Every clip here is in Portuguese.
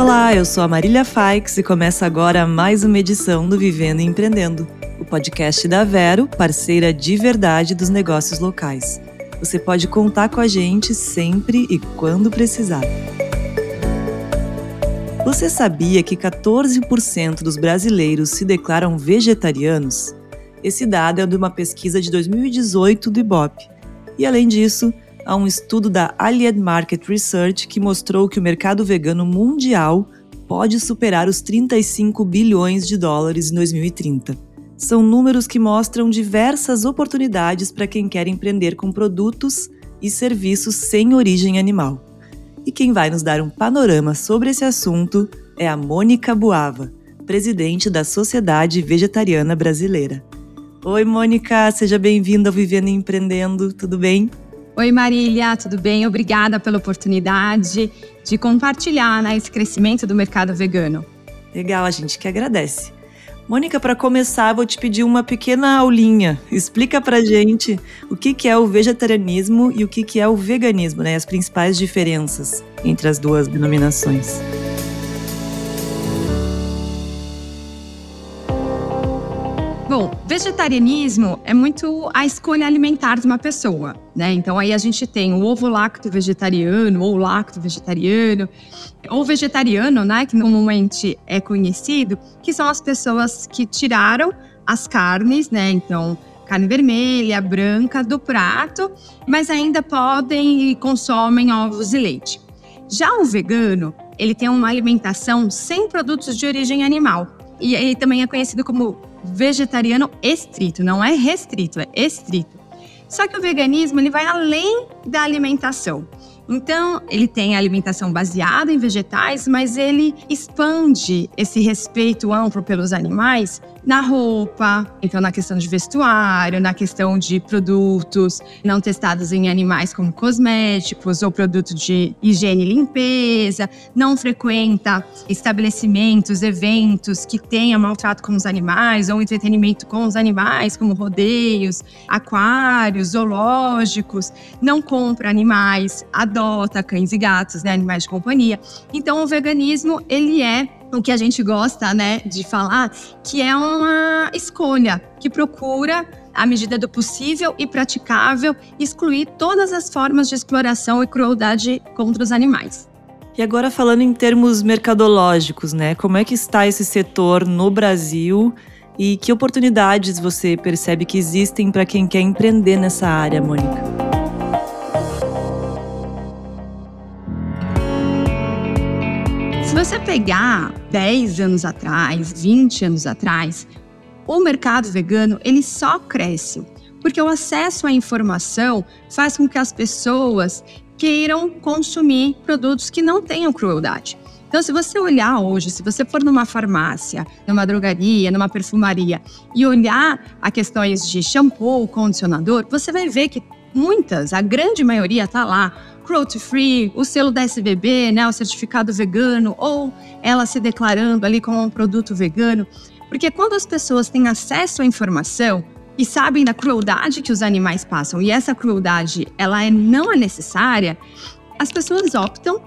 Olá, eu sou a Marília Faix e começa agora mais uma edição do Vivendo e Empreendendo, o podcast da Vero, parceira de verdade dos negócios locais. Você pode contar com a gente sempre e quando precisar. Você sabia que 14% dos brasileiros se declaram vegetarianos? Esse dado é de uma pesquisa de 2018 do Ibope. E além disso, a um estudo da Allied Market Research que mostrou que o mercado vegano mundial pode superar os 35 bilhões de dólares em 2030. São números que mostram diversas oportunidades para quem quer empreender com produtos e serviços sem origem animal. E quem vai nos dar um panorama sobre esse assunto é a Mônica Buava, presidente da Sociedade Vegetariana Brasileira. Oi, Mônica, seja bem-vinda ao Vivendo e Empreendendo, tudo bem? Oi, Marília, tudo bem? Obrigada pela oportunidade de compartilhar né, esse crescimento do mercado vegano. Legal, a gente que agradece. Mônica, para começar, vou te pedir uma pequena aulinha. Explica pra gente o que, que é o vegetarianismo e o que, que é o veganismo, né? As principais diferenças entre as duas denominações. Vegetarianismo é muito a escolha alimentar de uma pessoa, né? Então aí a gente tem o ovo lacto vegetariano ou lacto vegetariano, ou vegetariano, né, que normalmente é conhecido, que são as pessoas que tiraram as carnes, né? Então, carne vermelha, branca do prato, mas ainda podem e consomem ovos e leite. Já o vegano, ele tem uma alimentação sem produtos de origem animal. E ele também é conhecido como vegetariano estrito, não é restrito, é estrito. Só que o veganismo ele vai além da alimentação. Então, ele tem alimentação baseada em vegetais, mas ele expande esse respeito amplo pelos animais na roupa, então na questão de vestuário, na questão de produtos não testados em animais como cosméticos ou produto de higiene e limpeza, não frequenta estabelecimentos, eventos que tenham maltrato com os animais ou entretenimento com os animais, como rodeios, aquários, zoológicos, não compra animais, adota cães e gatos, né, animais de companhia. Então o veganismo, ele é o que a gente gosta, né, de falar, que é uma escolha que procura à medida do possível e praticável excluir todas as formas de exploração e crueldade contra os animais. E agora falando em termos mercadológicos, né? Como é que está esse setor no Brasil e que oportunidades você percebe que existem para quem quer empreender nessa área, Mônica? Você pegar 10 anos atrás, 20 anos atrás, o mercado vegano ele só cresce porque o acesso à informação faz com que as pessoas queiram consumir produtos que não tenham crueldade. Então, se você olhar hoje, se você for numa farmácia, numa drogaria, numa perfumaria e olhar a questões de shampoo, condicionador, você vai ver que muitas, a grande maioria está lá cruelty free, o selo da SBB, né, o certificado vegano, ou ela se declarando ali como um produto vegano. Porque quando as pessoas têm acesso à informação e sabem da crueldade que os animais passam, e essa crueldade ela é, não é necessária, as pessoas optam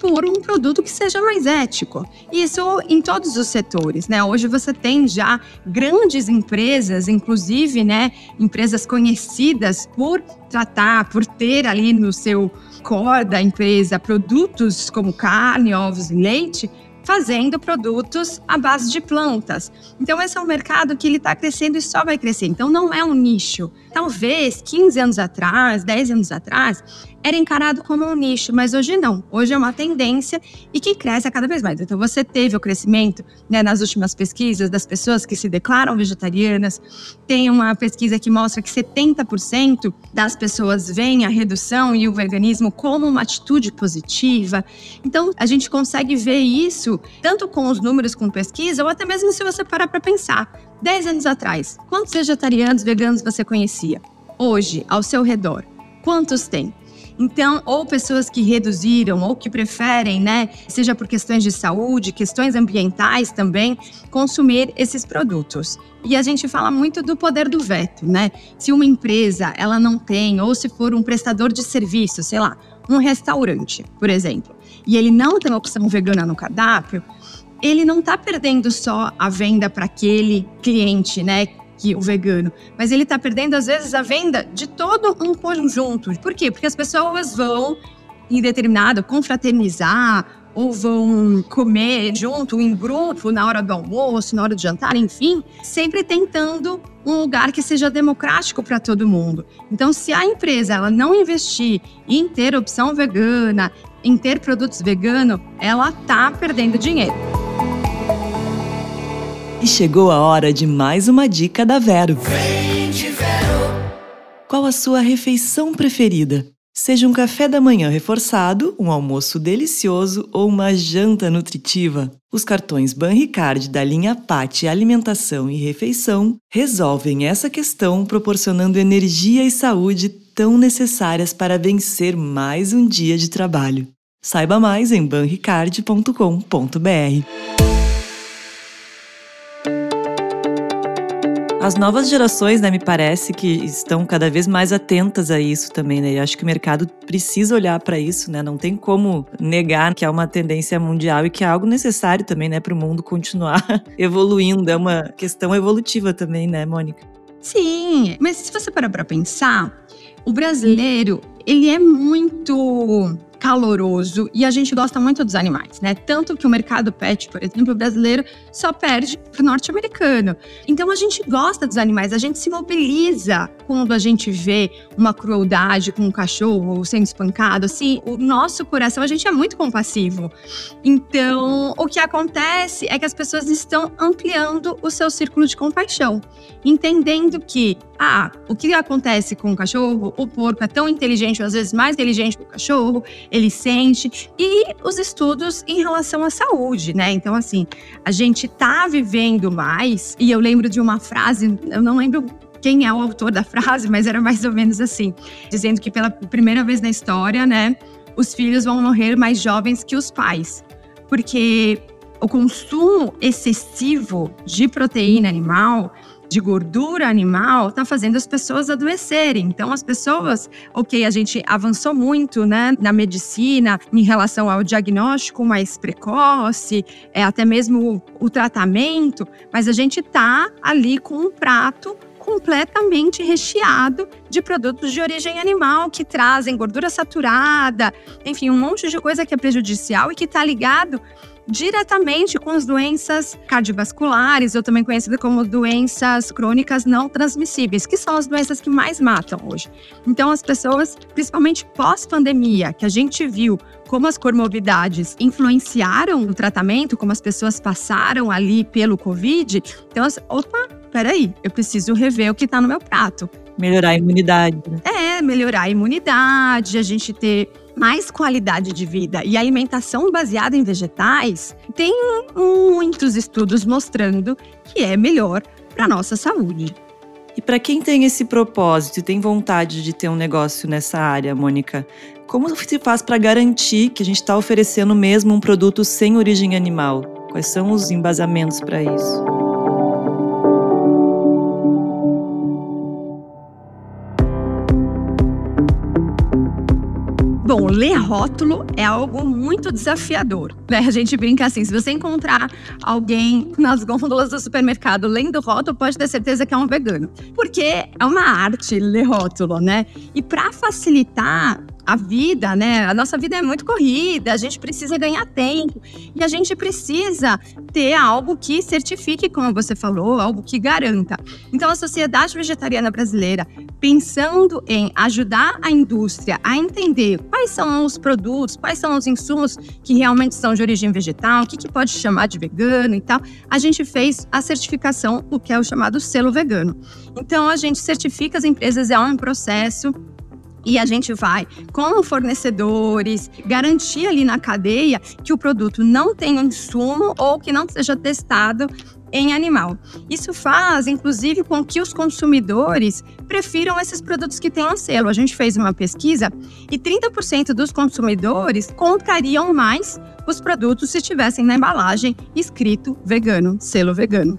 por um produto que seja mais ético. Isso em todos os setores, né? Hoje você tem já grandes empresas, inclusive, né, empresas conhecidas por tratar, por ter ali no seu core da empresa produtos como carne, ovos e leite, fazendo produtos à base de plantas. Então esse é um mercado que ele está crescendo e só vai crescer. Então não é um nicho. Talvez 15 anos atrás, 10 anos atrás, era encarado como um nicho, mas hoje não. Hoje é uma tendência e que cresce a cada vez mais. Então, você teve o crescimento né, nas últimas pesquisas das pessoas que se declaram vegetarianas. Tem uma pesquisa que mostra que 70% das pessoas veem a redução e o veganismo como uma atitude positiva. Então, a gente consegue ver isso tanto com os números com pesquisa ou até mesmo se você parar para pensar. 10 anos atrás, quantos vegetarianos, veganos você conhecia? Hoje, ao seu redor, quantos tem? Então, ou pessoas que reduziram ou que preferem, né, seja por questões de saúde, questões ambientais também, consumir esses produtos. E a gente fala muito do poder do veto, né? Se uma empresa ela não tem, ou se for um prestador de serviço, sei lá, um restaurante, por exemplo, e ele não tem opção vegana no cardápio, ele não está perdendo só a venda para aquele cliente, né? Que o vegano, mas ele está perdendo às vezes a venda de todo um conjunto. Por quê? Porque as pessoas vão em determinado confraternizar ou vão comer junto em grupo na hora do almoço, na hora do jantar, enfim, sempre tentando um lugar que seja democrático para todo mundo. Então, se a empresa ela não investir em ter opção vegana, em ter produtos veganos, ela tá perdendo dinheiro. E chegou a hora de mais uma dica da Vero. Vem de Vero. Qual a sua refeição preferida? Seja um café da manhã reforçado, um almoço delicioso ou uma janta nutritiva, os cartões Banricard da linha PAT Alimentação e Refeição resolvem essa questão proporcionando energia e saúde tão necessárias para vencer mais um dia de trabalho. Saiba mais em banricard.com.br. As novas gerações, né, me parece que estão cada vez mais atentas a isso também, né? E acho que o mercado precisa olhar para isso, né? Não tem como negar que é uma tendência mundial e que é algo necessário também, né, para o mundo continuar evoluindo. É uma questão evolutiva também, né, Mônica? Sim, mas se você parar para pensar, o brasileiro, ele é muito caloroso e a gente gosta muito dos animais, né? Tanto que o mercado pet, por exemplo, brasileiro só perde pro norte-americano. Então a gente gosta dos animais, a gente se mobiliza quando a gente vê uma crueldade com um cachorro sendo espancado, assim, o nosso coração, a gente é muito compassivo. Então, o que acontece é que as pessoas estão ampliando o seu círculo de compaixão, entendendo que ah, o que acontece com o cachorro? O porco é tão inteligente, às vezes mais inteligente que o cachorro, ele sente. E os estudos em relação à saúde, né? Então, assim, a gente tá vivendo mais, e eu lembro de uma frase, eu não lembro quem é o autor da frase, mas era mais ou menos assim, dizendo que pela primeira vez na história, né, os filhos vão morrer mais jovens que os pais. Porque o consumo excessivo de proteína animal de gordura animal está fazendo as pessoas adoecerem. Então, as pessoas, ok, a gente avançou muito, né, na medicina em relação ao diagnóstico mais precoce, é, até mesmo o, o tratamento, mas a gente tá ali com um prato completamente recheado de produtos de origem animal que trazem gordura saturada, enfim, um monte de coisa que é prejudicial e que está ligado diretamente com as doenças cardiovasculares, ou também conhecidas como doenças crônicas não transmissíveis, que são as doenças que mais matam hoje. Então, as pessoas, principalmente pós-pandemia, que a gente viu como as comorbidades influenciaram o tratamento, como as pessoas passaram ali pelo Covid, então, opa, peraí, eu preciso rever o que está no meu prato. Melhorar a imunidade. Né? É, melhorar a imunidade, a gente ter mais qualidade de vida. E alimentação baseada em vegetais tem muitos estudos mostrando que é melhor para nossa saúde. E para quem tem esse propósito e tem vontade de ter um negócio nessa área, Mônica, como se faz para garantir que a gente está oferecendo mesmo um produto sem origem animal? Quais são os embasamentos para isso? Bom, ler rótulo é algo muito desafiador. Né? A gente brinca assim: se você encontrar alguém nas gôndolas do supermercado lendo rótulo, pode ter certeza que é um vegano. Porque é uma arte ler rótulo, né? E para facilitar a vida, né? A nossa vida é muito corrida, a gente precisa ganhar tempo e a gente precisa ter algo que certifique, como você falou, algo que garanta. Então, a Sociedade Vegetariana Brasileira, pensando em ajudar a indústria a entender quais são os produtos, quais são os insumos que realmente são de origem vegetal, o que, que pode chamar de vegano e tal, a gente fez a certificação, o que é o chamado selo vegano. Então, a gente certifica as empresas, é um processo e a gente vai com fornecedores garantir ali na cadeia que o produto não um insumo ou que não seja testado em animal. Isso faz, inclusive, com que os consumidores prefiram esses produtos que um selo. A gente fez uma pesquisa e 30% dos consumidores comprariam mais os produtos se tivessem na embalagem escrito vegano, selo vegano.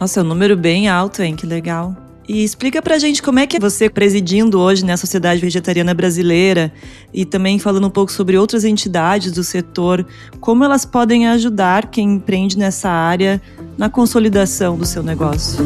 Nossa, é um número bem alto, hein? Que legal. E explica pra gente como é que é você presidindo hoje na né, Sociedade Vegetariana Brasileira e também falando um pouco sobre outras entidades do setor, como elas podem ajudar quem empreende nessa área na consolidação do seu negócio.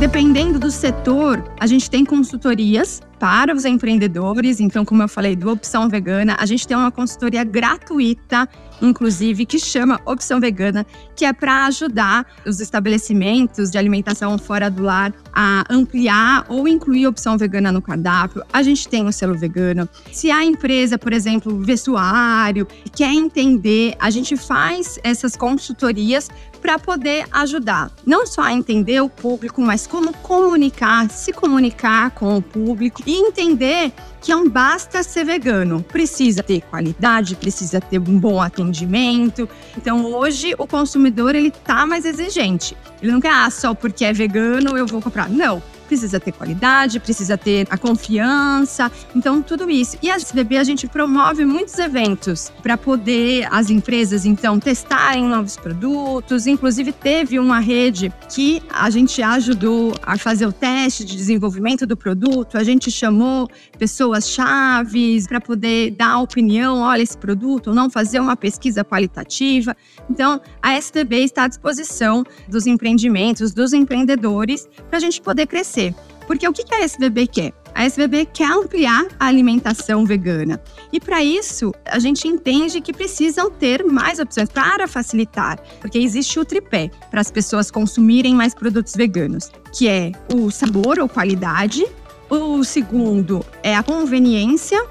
Dependendo do setor, a gente tem consultorias para os empreendedores. Então, como eu falei, do Opção Vegana, a gente tem uma consultoria gratuita, inclusive, que chama Opção Vegana, que é para ajudar os estabelecimentos de alimentação fora do lar a ampliar ou incluir opção vegana no cardápio. A gente tem o selo vegano. Se a empresa, por exemplo, vestuário, quer entender, a gente faz essas consultorias para poder ajudar não só a entender o público, mas como comunicar, se comunicar com o público e entender que não basta ser vegano, precisa ter qualidade, precisa ter um bom atendimento. Então hoje o consumidor ele tá mais exigente. Ele não quer ah, só porque é vegano eu vou comprar. Não precisa ter qualidade, precisa ter a confiança, então tudo isso. E a SBB a gente promove muitos eventos para poder as empresas então testarem novos produtos, inclusive teve uma rede que a gente ajudou a fazer o teste de desenvolvimento do produto, a gente chamou pessoas chaves para poder dar opinião, olha esse produto, ou não fazer uma pesquisa qualitativa. Então, a SBB está à disposição dos empreendimentos, dos empreendedores, para a gente poder crescer crescer. Porque o que a SBB quer? A SBB quer ampliar a alimentação vegana. E para isso, a gente entende que precisam ter mais opções para facilitar, porque existe o tripé para as pessoas consumirem mais produtos veganos, que é o sabor ou qualidade, o segundo é a conveniência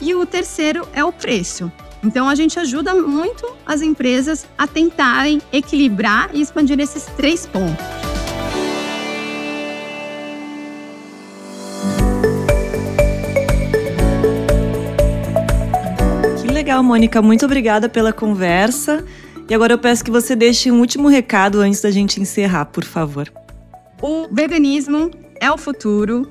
e o terceiro é o preço. Então a gente ajuda muito as empresas a tentarem equilibrar e expandir esses três pontos. Legal, Mônica. Muito obrigada pela conversa. E agora eu peço que você deixe um último recado antes da gente encerrar, por favor. O veganismo é o futuro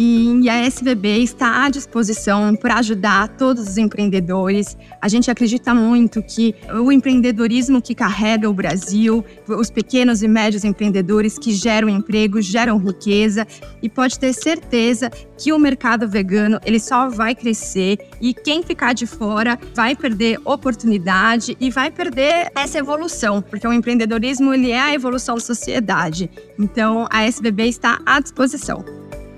e a SVB está à disposição para ajudar todos os empreendedores. A gente acredita muito que o empreendedorismo que carrega o Brasil, os pequenos e médios empreendedores que geram emprego, geram riqueza e pode ter certeza que o mercado vegano ele só vai crescer e quem ficar de fora vai perder oportunidade e vai perder essa evolução, porque o empreendedorismo ele é a evolução da sociedade. Então a SBB está à disposição.